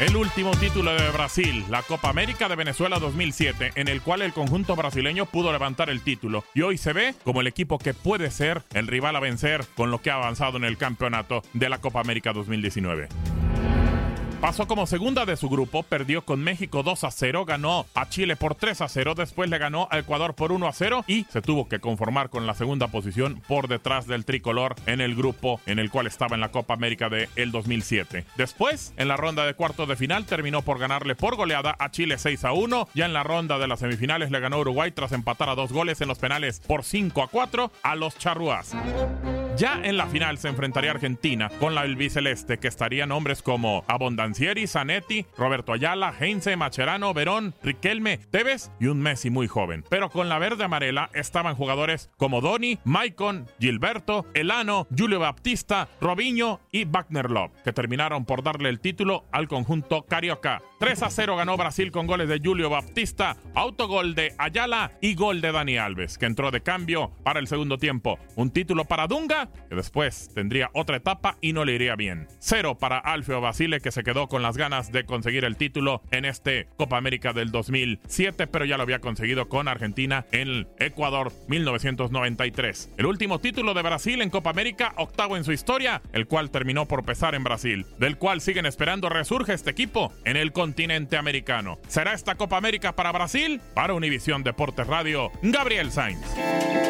El último título de Brasil, la Copa América de Venezuela 2007, en el cual el conjunto brasileño pudo levantar el título y hoy se ve como el equipo que puede ser el rival a vencer con lo que ha avanzado en el campeonato de la Copa América 2019. Pasó como segunda de su grupo, perdió con México 2 a 0, ganó a Chile por 3 a 0, después le ganó a Ecuador por 1 a 0 y se tuvo que conformar con la segunda posición por detrás del tricolor en el grupo en el cual estaba en la Copa América de el 2007. Después, en la ronda de cuartos de final, terminó por ganarle por goleada a Chile 6 a 1. Ya en la ronda de las semifinales le ganó Uruguay tras empatar a dos goles en los penales por 5 a 4 a los charruas. Ya en la final se enfrentaría Argentina con la albiceleste, que estarían hombres como Abondancieri, Zanetti, Roberto Ayala, Heinze, Macherano, Verón, Riquelme, Tevez y un Messi muy joven. Pero con la verde amarela estaban jugadores como Doni, Maicon, Gilberto, Elano, Julio Baptista, Robinho y Wagner Love, que terminaron por darle el título al conjunto carioca. 3 a 0 ganó Brasil con goles de Julio Baptista, autogol de Ayala y gol de Dani Alves, que entró de cambio para el segundo tiempo. Un título para Dunga, que después tendría otra etapa y no le iría bien. Cero para Alfio Basile, que se quedó con las ganas de conseguir el título en este Copa América del 2007, pero ya lo había conseguido con Argentina en Ecuador 1993. El último título de Brasil en Copa América, octavo en su historia, el cual terminó por pesar en Brasil, del cual siguen esperando resurge este equipo en el continente americano. ¿Será esta Copa América para Brasil? Para Univisión Deportes Radio, Gabriel Sainz.